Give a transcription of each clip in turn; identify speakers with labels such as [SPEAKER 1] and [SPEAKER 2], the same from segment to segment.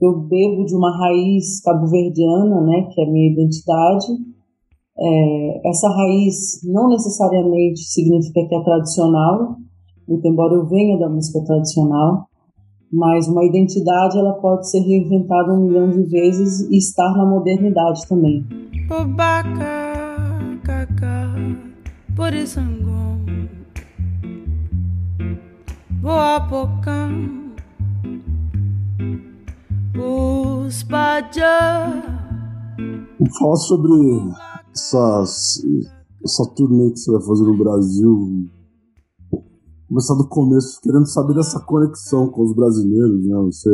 [SPEAKER 1] eu bebo de uma raiz cabo-verdiana, né, que é a minha identidade. É, essa raiz não necessariamente significa que é tradicional, muito embora eu venha da música tradicional, mas uma identidade ela pode ser reinventada um milhão de vezes e estar na modernidade também.
[SPEAKER 2] Fala sobre essas, essa turnê que você vai fazer no Brasil começar do começo, querendo saber dessa conexão com os brasileiros, né? Você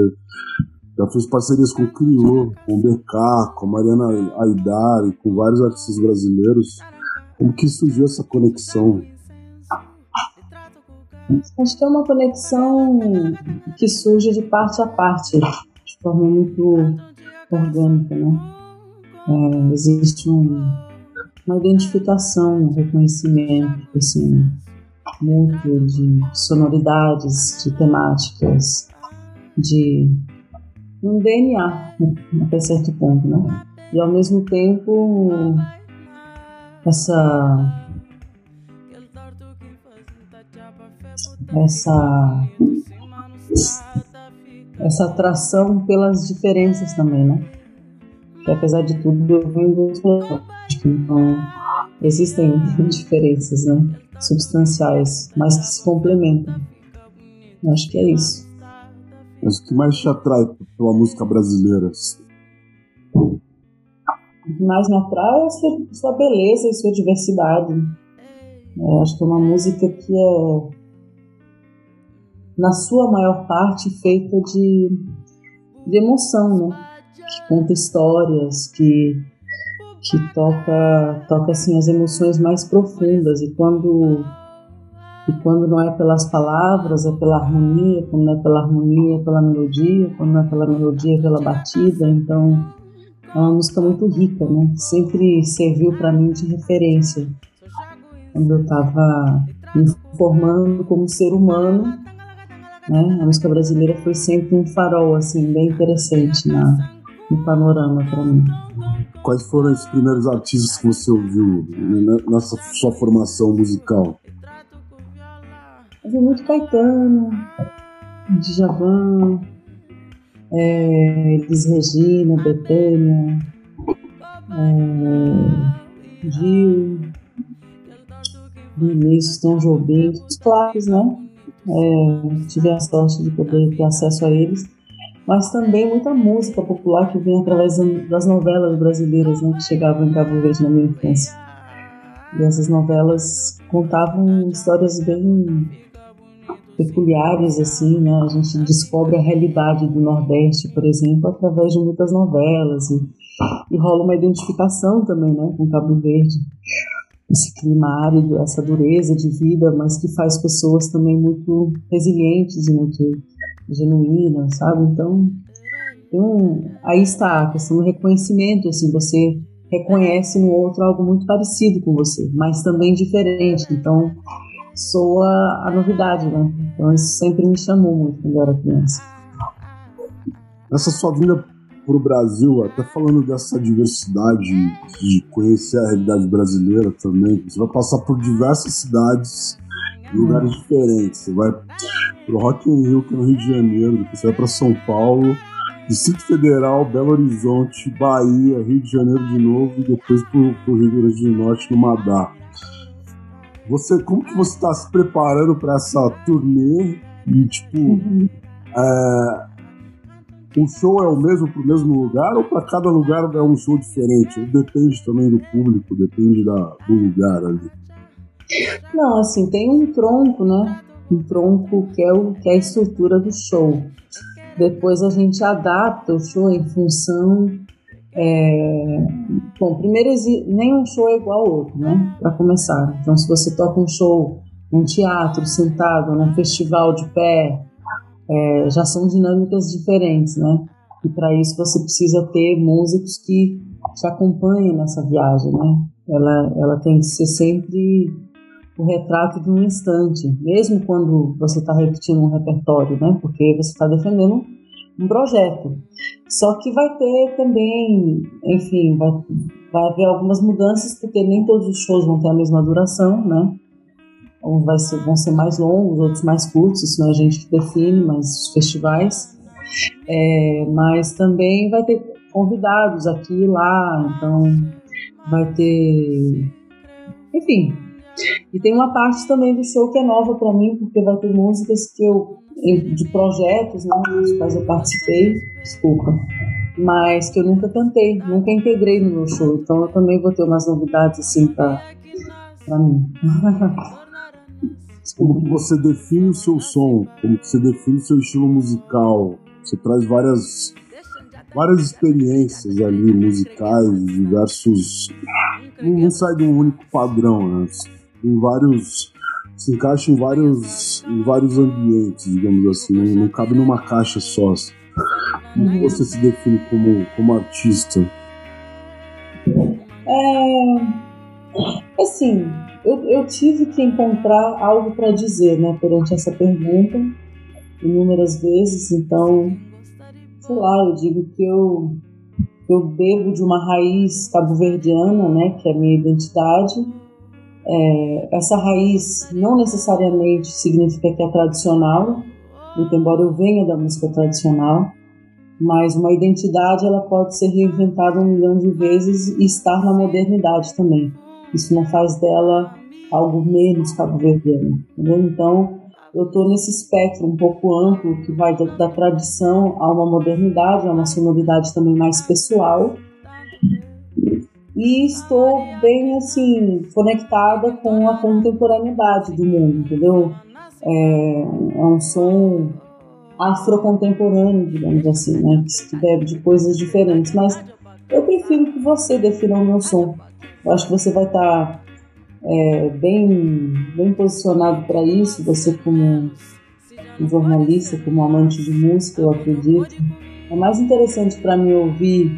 [SPEAKER 2] já fez parcerias com o Criô, com o BK, com a Mariana Aidar e com vários artistas brasileiros. Como que surgiu essa conexão?
[SPEAKER 1] Acho que é uma conexão que surge de parte a parte, de forma muito orgânica, né? É, existe um, uma identificação, um reconhecimento, assim, muito de sonoridades, de temáticas, de um DNA até certo ponto, né? E ao mesmo tempo essa essa essa atração pelas diferenças também, né? Que apesar de tudo eu venho do então existem diferenças, né? substanciais, mas que se complementam. Eu acho que é isso.
[SPEAKER 2] Mas o que mais te atrai pela música brasileira?
[SPEAKER 1] O que mais me atrai é sua, sua beleza e sua diversidade. Eu acho que é uma música que é, na sua maior parte, feita de, de emoção, né? Que conta histórias, que que toca toca assim as emoções mais profundas. E quando e quando não é pelas palavras é pela harmonia quando não é pela harmonia é pela melodia quando não é pela melodia é pela batida. Então é uma música muito rica né? Sempre serviu para mim de referência. Quando eu estava me formando como ser humano né a música brasileira foi sempre um farol assim bem interessante na no panorama para mim
[SPEAKER 2] quais foram os primeiros artistas que você ouviu nessa sua formação musical?
[SPEAKER 1] Eu vi muito Caetano, Djavan, é, Elis Regina, Betânia, é, Gil, Vinícius, Tom Jobim, os clássicos, né? É, tive a sorte de poder ter acesso a eles mas também muita música popular que vem através das novelas brasileiras né, que chegavam em Cabo Verde na minha infância. E essas novelas contavam histórias bem peculiares, assim, né? A gente descobre a realidade do Nordeste, por exemplo, através de muitas novelas e, e rola uma identificação também, né, com Cabo Verde. Esse clima árido, essa dureza de vida, mas que faz pessoas também muito resilientes e muito genuína, sabe? Então, um, aí está a questão do reconhecimento, assim, você reconhece no outro algo muito parecido com você, mas também diferente. Então, soa a novidade, né? Então, isso sempre me chamou muito quando eu era criança.
[SPEAKER 2] Essa sua vinda para o Brasil, até falando dessa diversidade, de conhecer a realidade brasileira também, você vai passar por diversas cidades lugares diferentes. Você vai pro Rock in Rio, que é no Rio de Janeiro, depois você vai para São Paulo, Distrito Federal, Belo Horizonte, Bahia, Rio de Janeiro de novo e depois pro, pro Rio Grande do Norte, no Madá. Você, como que você está se preparando para essa turnê e tipo uhum. é, o show é o mesmo para o mesmo lugar ou para cada lugar é um show diferente? Depende também do público, depende da, do lugar ali.
[SPEAKER 1] Não, assim, tem um tronco, né? Um tronco que é, o, que é a estrutura do show. Depois a gente adapta o show em função. É... Bom, primeiro, nenhum show é igual ao outro, né? Para começar. Então, se você toca um show num teatro, sentado, num festival de pé, é, já são dinâmicas diferentes, né? E para isso você precisa ter músicos que te acompanhem nessa viagem, né? Ela, ela tem que ser sempre o retrato de um instante, mesmo quando você está repetindo um repertório, né? Porque você está defendendo um projeto. Só que vai ter também, enfim, vai, vai haver algumas mudanças, porque nem todos os shows vão ter a mesma duração, né? Uns vai ser, vão ser mais longos, outros mais curtos, isso não é a gente define, mas os festivais. É, mas também vai ter convidados aqui e lá, então vai ter. Enfim. E tem uma parte também do show que é nova para mim, porque vai ter músicas que eu. de projetos, né, dos quais eu participei, desculpa, mas que eu nunca cantei, nunca integrei no meu show, então eu também vou ter umas novidades assim para mim.
[SPEAKER 2] como que você define o seu som, como que você define o seu estilo musical. Você traz várias várias experiências ali musicais, diversos. Não, sai de um único padrão, né? Vários. Se encaixa em vários, em vários ambientes, digamos assim, não, não cabe numa caixa só. Como você se define como, como artista?
[SPEAKER 1] É. Assim, eu, eu tive que encontrar algo para dizer, né, perante essa pergunta, inúmeras vezes, então, sei lá, eu digo que eu, eu bebo de uma raiz cabo-verdiana, né, que é a minha identidade. É, essa raiz não necessariamente significa que é tradicional, muito embora eu venha da música tradicional, mas uma identidade ela pode ser reinventada um milhão de vezes e estar na modernidade também. Isso não faz dela algo menos cabo-verdiano, entendeu? Então, eu estou nesse espectro um pouco amplo que vai da, da, tradição a uma modernidade, a uma sonoridade também mais pessoal. E estou bem assim conectada com a contemporaneidade do mundo, entendeu? É, é um som afrocontemporâneo, digamos assim, né? Que bebe de coisas diferentes. Mas você defina o meu som. Eu acho que você vai estar tá, é, bem, bem posicionado para isso, você como um jornalista, como amante de música, eu acredito. É mais interessante para mim ouvir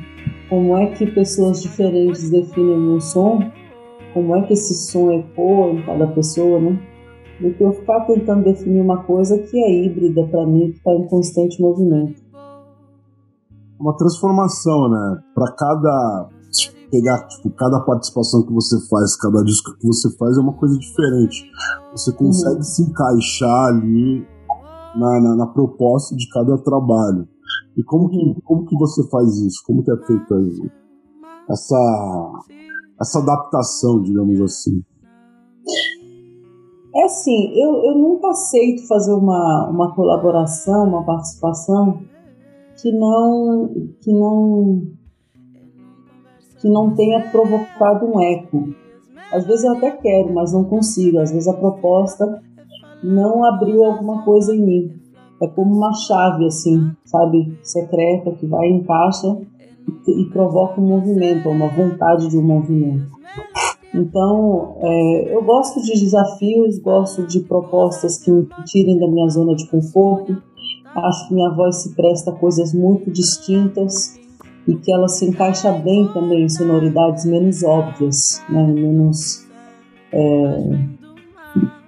[SPEAKER 1] como é que pessoas diferentes definem o meu som, como é que esse som ecoa em cada pessoa, né? Do que eu ficar tentando definir uma coisa que é híbrida para mim, que está em constante movimento.
[SPEAKER 2] Uma transformação, né? Para cada pegar tipo, cada participação que você faz, cada disco que você faz é uma coisa diferente. Você consegue uhum. se encaixar ali na, na, na, proposta de cada trabalho. E como que, uhum. como que você faz isso? Como que é feita essa, essa adaptação, digamos assim?
[SPEAKER 1] É assim, eu, eu nunca aceito fazer uma, uma colaboração, uma participação que não, que não que não tenha provocado um eco. Às vezes eu até quero, mas não consigo. Às vezes a proposta não abriu alguma coisa em mim. É como uma chave, assim, sabe, secreta que vai em encaixa e, e provoca um movimento, uma vontade de um movimento. Então, é, eu gosto de desafios, gosto de propostas que me tirem da minha zona de conforto. Acho que minha voz se presta a coisas muito distintas e que ela se encaixa bem também em sonoridades menos óbvias, né? menos. É,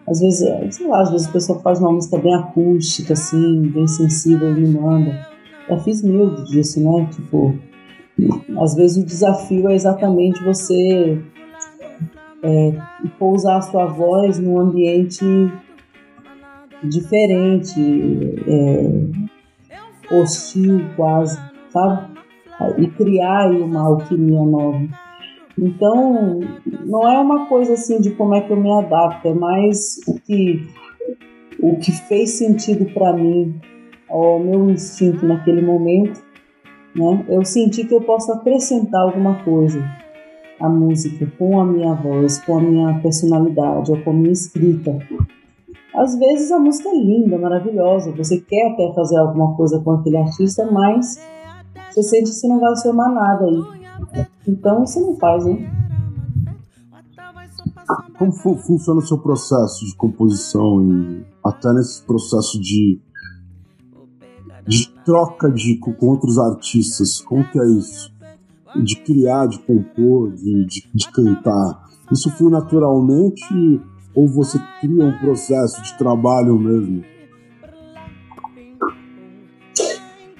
[SPEAKER 1] às vezes, sei lá, às vezes a pessoa faz uma música bem acústica, assim, bem sensível e me manda. Já fiz mil disso, né? Tipo, às vezes o desafio é exatamente você é, pousar a sua voz num ambiente diferente, é, hostil quase, sabe? E criar uma alquimia nova. Então, não é uma coisa assim de como é que eu me adapto, é mais o que, o que fez sentido para mim, ao meu instinto naquele momento. Né? Eu senti que eu posso acrescentar alguma coisa à música com a minha voz, com a minha personalidade ou com a minha escrita. Às vezes a música é linda, maravilhosa, você quer até fazer alguma coisa com aquele artista, mas você sente que não vai somar nada aí. Então você não faz, né?
[SPEAKER 2] Como funciona o seu processo de composição e até nesse processo de, de troca de, com outros artistas? Como que é isso? De criar, de compor, de, de, de cantar. Isso flui naturalmente ou você cria um processo de trabalho mesmo?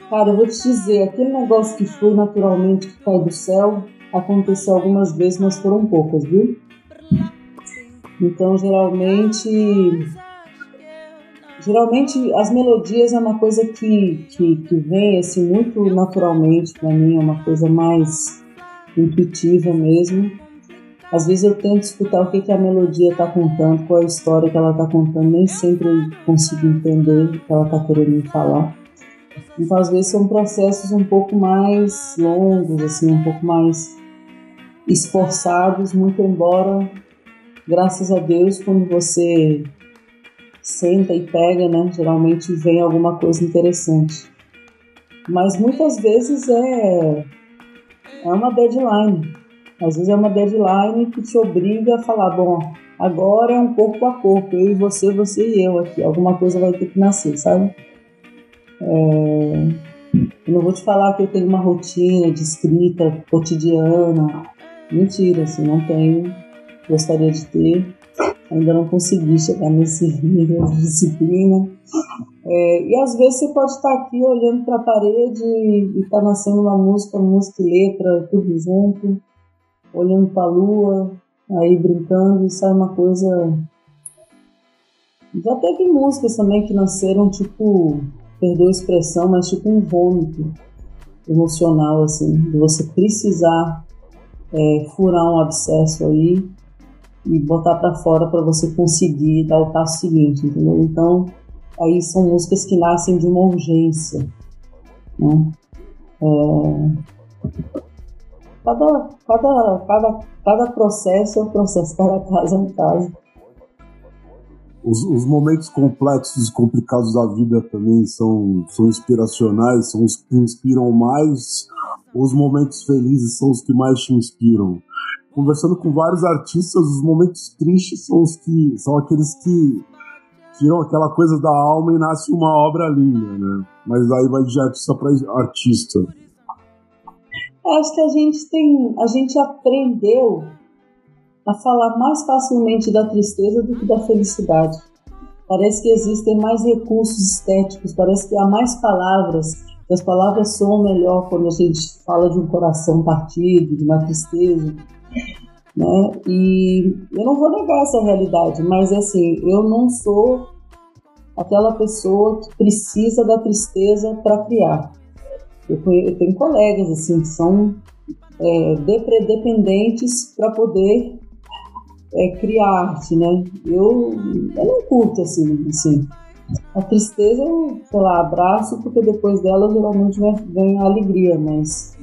[SPEAKER 1] Cara, eu vou te dizer, aquele negócio que foi naturalmente que cai do céu, aconteceu algumas vezes, mas foram poucas, viu? Então, geralmente, geralmente as melodias é uma coisa que, que, que vem assim muito naturalmente para mim, é uma coisa mais intuitiva mesmo. Às vezes eu tento escutar o que, que a melodia está contando, qual é a história que ela está contando, nem sempre eu consigo entender o que ela está querendo me falar. Então, às vezes, são processos um pouco mais longos, assim, um pouco mais esforçados, muito embora, graças a Deus, quando você senta e pega, né, geralmente vem alguma coisa interessante. Mas muitas vezes é, é uma deadline. Às vezes é uma deadline que te obriga a falar, bom, agora é um corpo a corpo, eu e você, você e eu aqui. Alguma coisa vai ter que nascer, sabe? É, eu não vou te falar que eu tenho uma rotina de escrita cotidiana. Mentira, assim, não tenho. Gostaria de ter. Ainda não consegui chegar nesse nível de disciplina. É, e às vezes você pode estar aqui olhando para a parede e está nascendo uma música, música e letra, tudo junto, olhando para a lua, aí brincando e sai uma coisa. Já teve músicas também que nasceram tipo perdeu a expressão, mas tipo um vômito emocional, assim, de você precisar é, furar um abscesso aí e botar para fora para você conseguir dar o passo seguinte, entendeu? Então, aí são músicas que nascem de uma urgência, né? É... Cada, cada, cada, cada processo é um processo, cada caso é um caso
[SPEAKER 2] os, os, momentos complexos e complicados da vida também são, são inspiracionais, são os que inspiram mais. Os momentos felizes são os que mais te inspiram. Conversando com vários artistas, os momentos tristes são os que são aqueles que tiram aquela coisa da alma e nasce uma obra linda, né? Mas aí vai de artista para artista.
[SPEAKER 1] Acho que a gente tem, a gente aprendeu a falar mais facilmente da tristeza do que da felicidade. Parece que existem mais recursos estéticos, parece que há mais palavras, que as palavras soam melhor quando a gente fala de um coração partido, de uma tristeza. Né? E eu não vou negar essa realidade, mas assim, eu não sou aquela pessoa que precisa da tristeza para criar. Eu, eu, tenho colegas assim que são é, dependentes para poder é, criar arte, né? Eu, eu não curto assim, assim. A tristeza eu, sei lá, abraço, porque depois dela geralmente vem a alegria, mas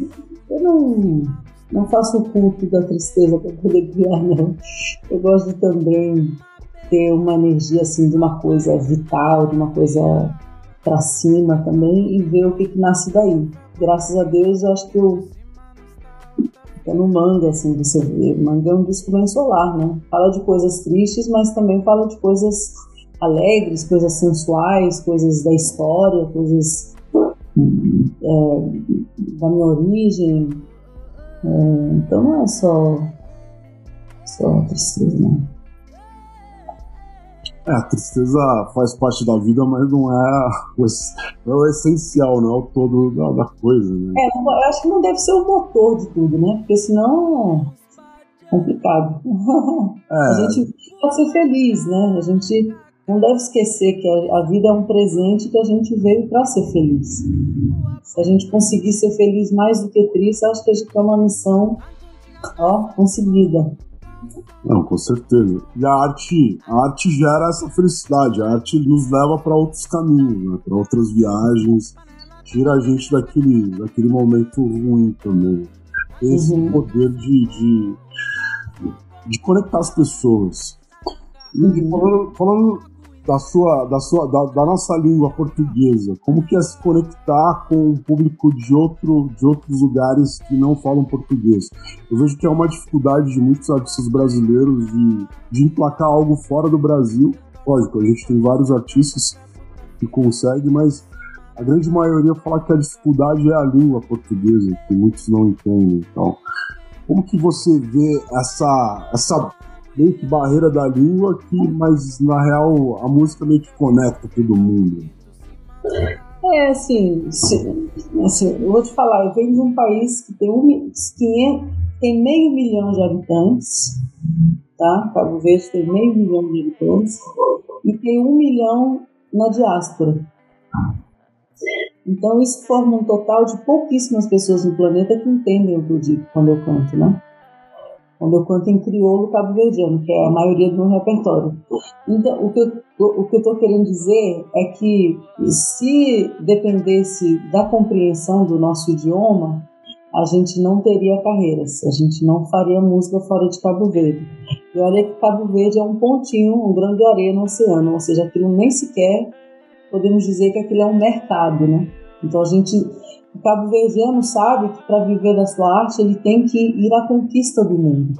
[SPEAKER 1] eu não, não faço o culto da tristeza para poder criar, não. Eu gosto também ter uma energia assim de uma coisa vital, de uma coisa para cima também e ver o que, que nasce daí. Graças a Deus, eu acho que eu no manga, assim, você vê. Manga é um disco bem solar, né? Fala de coisas tristes, mas também fala de coisas alegres, coisas sensuais, coisas da história, coisas é, da minha origem. É, então não é só, só tristeza, né?
[SPEAKER 2] É, a tristeza faz parte da vida, mas não é, o, não é o essencial, não é o todo da, da, coisa, né?
[SPEAKER 1] É, eu acho que não deve ser o motor de tudo, né? Porque senão é complicado. É. A gente pode ser feliz, né? A gente não deve esquecer que a, a vida é um presente que a gente veio para ser feliz. Se a gente conseguir ser feliz mais do que triste, acho que a gente tem uma missão ó, conseguida.
[SPEAKER 2] Não, com certeza. E a arte, a arte gera essa felicidade. A arte nos leva para outros caminhos, né? para outras viagens, tira a gente daquele, daquele momento ruim também. Tem esse uhum. poder de, de, de, conectar as pessoas. Uhum. Falando, falando da sua, da sua, da, da, nossa língua portuguesa, como que é se conectar com o público de outro, de outros lugares que não falam português? Eu vejo que é uma dificuldade de muitos artistas brasileiros de, de emplacar algo fora do Brasil. Lógico, a gente tem vários artistas que conseguem, mas a grande maioria fala que a dificuldade é a língua portuguesa, que muitos não entendem. Então, como que você vê essa, essa meio que barreira da língua, que, mas na real a música meio que conecta todo mundo.
[SPEAKER 1] É, assim, assim, eu vou te falar, eu venho de um país que tem, um, tem meio milhão de habitantes, tá? Cabo Verde tem meio milhão de habitantes, e tem um milhão na diáspora. Então isso forma um total de pouquíssimas pessoas no planeta que entendem o que eu digo quando eu canto, né? Quando eu canto em crioulo cabo-verdiano, que é a maioria do meu repertório. Então, o que, eu, o que eu estou querendo dizer é que se dependesse da compreensão do nosso idioma, a gente não teria carreiras, a gente não faria música fora de Cabo Verde. E olha que Cabo Verde é um pontinho, um grão de areia no oceano, ou seja, aquilo nem sequer podemos dizer que aquilo é um mercado, né? Então a gente o cabo-verdiano sabe que para viver da sua arte ele tem que ir à conquista do mundo.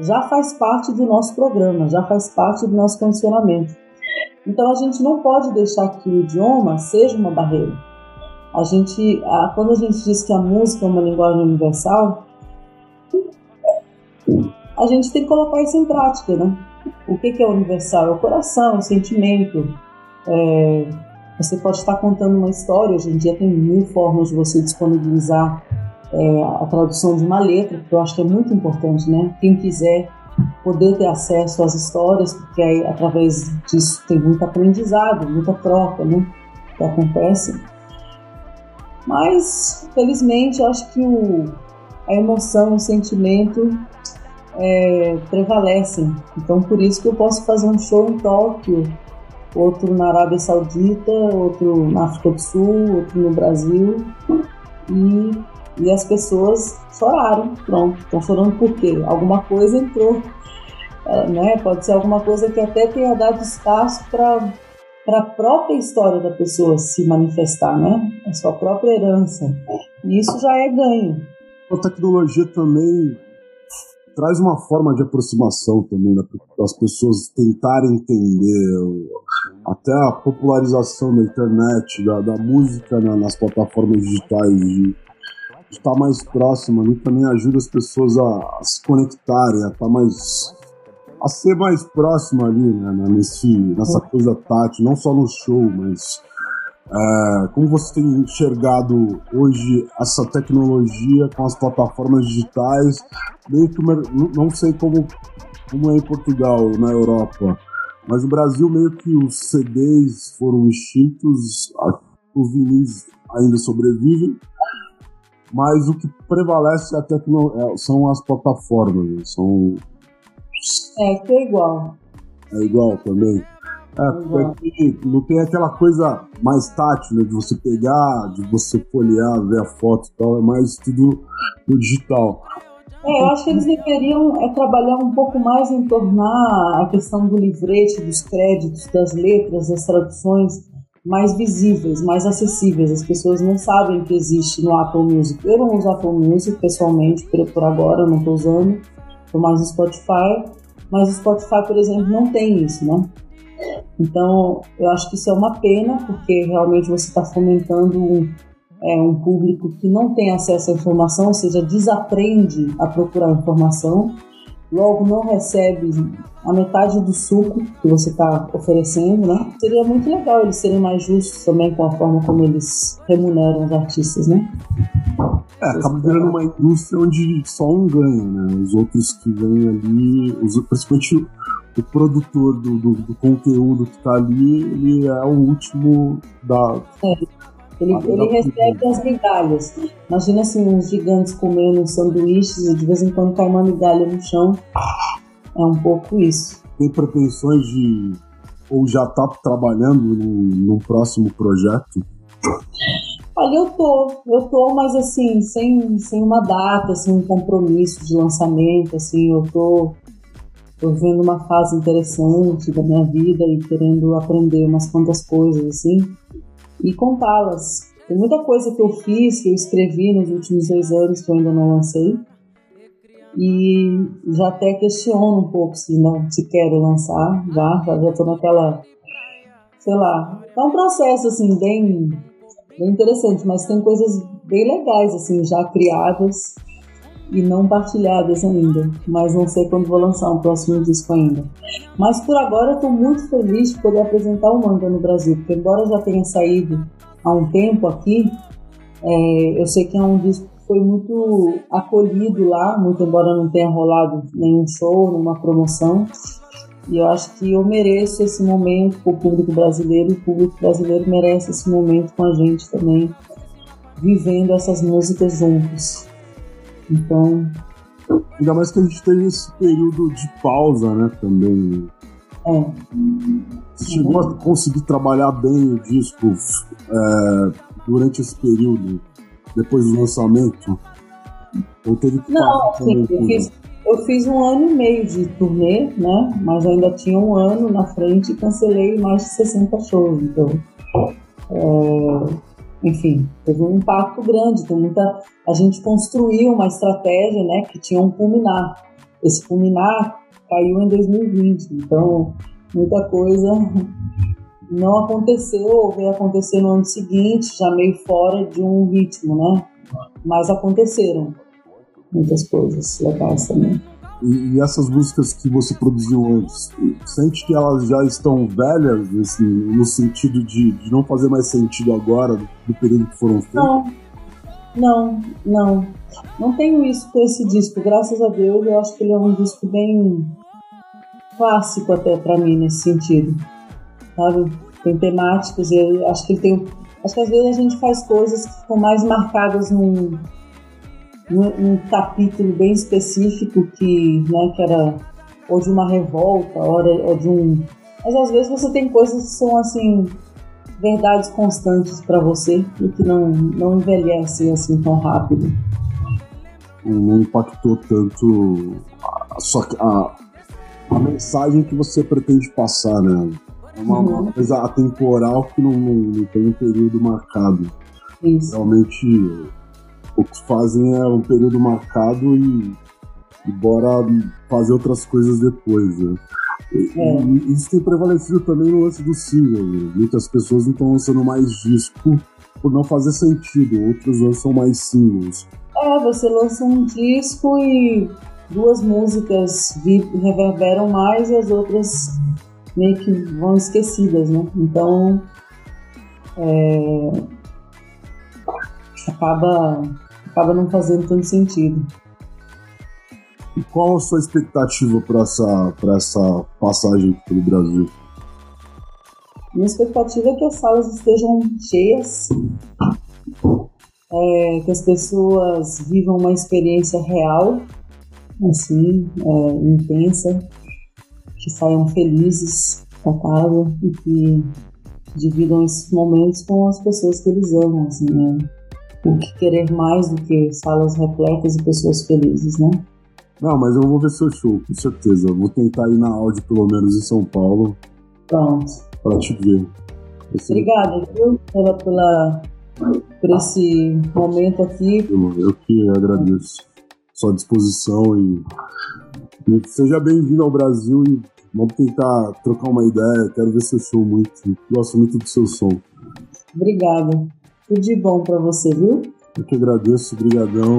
[SPEAKER 1] Já faz parte do nosso programa, já faz parte do nosso condicionamento. Então a gente não pode deixar que o idioma seja uma barreira. A gente, a, quando a gente diz que a música é uma linguagem universal, a gente tem que colocar isso em prática, né? O que, que é universal? É o coração, é o sentimento, é, você pode estar contando uma história, hoje em dia tem mil formas de você disponibilizar é, a tradução de uma letra, que eu acho que é muito importante, né? Quem quiser poder ter acesso às histórias, porque aí através disso tem muito aprendizado, muita troca, né? Que acontece. Mas, felizmente, acho que o, a emoção, o sentimento é, prevalecem. Então, por isso que eu posso fazer um show em Tóquio outro na Arábia Saudita, outro na África do Sul, outro no Brasil. E, e as pessoas choraram, pronto. Estão chorando por quê? Alguma coisa entrou. É, né? Pode ser alguma coisa que até tenha dado espaço para para a própria história da pessoa se manifestar, né? A sua própria herança. E isso já é ganho.
[SPEAKER 2] A tecnologia também traz uma forma de aproximação também das pessoas tentarem entender até a popularização da internet, da, da música né, nas plataformas digitais, de, estar mais próximo ali também ajuda as pessoas a, a se conectarem, a estar mais a ser mais próximo ali, né, né nesse, nessa coisa tátil, não só no show, mas é, como você tem enxergado hoje essa tecnologia com as plataformas digitais? Meio que não sei como, como é em Portugal, na Europa, mas no Brasil meio que os CDs foram extintos, os vinis ainda sobrevivem, mas o que prevalece é tecno, é, são as plataformas, são...
[SPEAKER 1] É, que é igual.
[SPEAKER 2] É igual também. É, porque não tem aquela coisa mais tátil, né, de você pegar, de você folhear, ver a foto e tal, é mais tudo no digital.
[SPEAKER 1] É, eu acho que eles deveriam é, trabalhar um pouco mais em tornar a questão do livrete, dos créditos, das letras, das traduções mais visíveis, mais acessíveis. As pessoas não sabem que existe no Apple Music. Eu não uso Apple Music pessoalmente, por, por agora, eu não estou usando. Estou mais no Spotify. Mas o Spotify, por exemplo, não tem isso, né? Então, eu acho que isso é uma pena, porque realmente você está fomentando um, é, um público que não tem acesso à informação, ou seja, desaprende a procurar informação, logo não recebe a metade do suco que você está oferecendo, né? Seria muito legal eles serem mais justos também com a forma como eles remuneram os artistas, né?
[SPEAKER 2] É, acaba virando uma indústria onde só um ganha, né? Os outros que vêm ali, os, principalmente o produtor do, do, do conteúdo que está ali, ele é o último da.
[SPEAKER 1] É. Ele, ele recebe as migalhas. Imagina assim, uns gigantes comendo sanduíches e de vez em quando cai uma migalha no chão. É um pouco isso.
[SPEAKER 2] Tem pretensões de. ou já está trabalhando num próximo projeto?
[SPEAKER 1] Olha, eu tô, eu tô, mas assim, sem, sem uma data, sem um compromisso de lançamento, assim, eu tô Estou vendo uma fase interessante da minha vida e querendo aprender umas quantas coisas assim e contá-las. Tem muita coisa que eu fiz, que eu escrevi nos últimos dois anos que eu ainda não lancei e já até questiono um pouco se não se quero lançar já já estou naquela sei lá é um processo assim bem bem interessante mas tem coisas bem legais assim já criadas e não partilhadas ainda, mas não sei quando vou lançar um próximo disco ainda. Mas por agora estou muito feliz de poder apresentar o manga no Brasil, porque embora já tenha saído há um tempo aqui, é, eu sei que é um disco que foi muito acolhido lá, muito embora não tenha rolado nenhum show, nenhuma promoção. E eu acho que eu mereço esse momento com o público brasileiro, o público brasileiro merece esse momento com a gente também, vivendo essas músicas juntos. Então.
[SPEAKER 2] Ainda mais que a gente teve esse período de pausa, né, também.
[SPEAKER 1] É.
[SPEAKER 2] Você chegou a conseguir trabalhar bem o disco é, durante esse período, depois do lançamento? Ou teve que
[SPEAKER 1] Não, sim, eu fiz, eu fiz um ano e meio de turnê, né? Mas ainda tinha um ano na frente e cancelei mais de 60 shows. Então, é, enfim, teve um impacto grande. Tem muita, a gente construiu uma estratégia, né? Que tinha um culminar. Esse culminar caiu em 2020. Então, muita coisa não aconteceu ou veio acontecer no ano seguinte, já meio fora de um ritmo, né? Mas aconteceram muitas coisas legais também.
[SPEAKER 2] E, essas músicas que você produziu antes, sente que elas já estão velhas, assim, no sentido de, de não fazer mais sentido agora, do, do período que foram feitas?
[SPEAKER 1] Não, não, não. Não tenho isso com esse disco, graças a Deus. Eu acho que ele é um disco bem clássico até para mim nesse sentido, sabe? Tem temáticas, eu acho que ele tem. Acho que às vezes a gente faz coisas que ficam mais marcadas num, num, capítulo bem específico que, né, que era ou de uma revolta, ou, ou de um. Mas às vezes você tem coisas que são assim verdades constantes para você e que não, não envelhecem assim tão rápido.
[SPEAKER 2] Não impactou tanto a, só a, a mensagem que você pretende passar, né? É uma, uhum. uma coisa atemporal que não, não, não, tem um período marcado.
[SPEAKER 1] Isso.
[SPEAKER 2] Realmente o que fazem é um período marcado e, e bora fazer outras coisas depois, né? É. E, isso tem prevalecido também no lance do single. Né? Muitas pessoas não estão lançando mais disco por não fazer sentido, outros lançam mais singles.
[SPEAKER 1] É, você lança um disco e duas músicas reverberam mais e as outras meio que vão esquecidas, né? Então é, acaba acaba não fazendo tanto sentido.
[SPEAKER 2] E qual a sua expectativa para essa, essa passagem pelo Brasil?
[SPEAKER 1] Minha expectativa é que as salas estejam cheias, é, que as pessoas vivam uma experiência real, assim, é, intensa, que saiam felizes da casa e que dividam esses momentos com as pessoas que eles amam, assim, né? O que querer mais do que salas repletas e pessoas felizes, né?
[SPEAKER 2] Não, mas eu vou ver seu show, com certeza. vou tentar ir na Audi, pelo menos em São Paulo.
[SPEAKER 1] Pronto.
[SPEAKER 2] Pra te ver.
[SPEAKER 1] Esse... Obrigada, viu, pela, pela, por esse momento aqui.
[SPEAKER 2] Eu, eu que agradeço. Sua disposição e, e seja bem-vindo ao Brasil e vamos tentar trocar uma ideia. Quero ver seu show muito. Gosto muito do seu som.
[SPEAKER 1] Obrigada. Tudo de bom para você, viu?
[SPEAKER 2] Eu que agradeço, brigadão.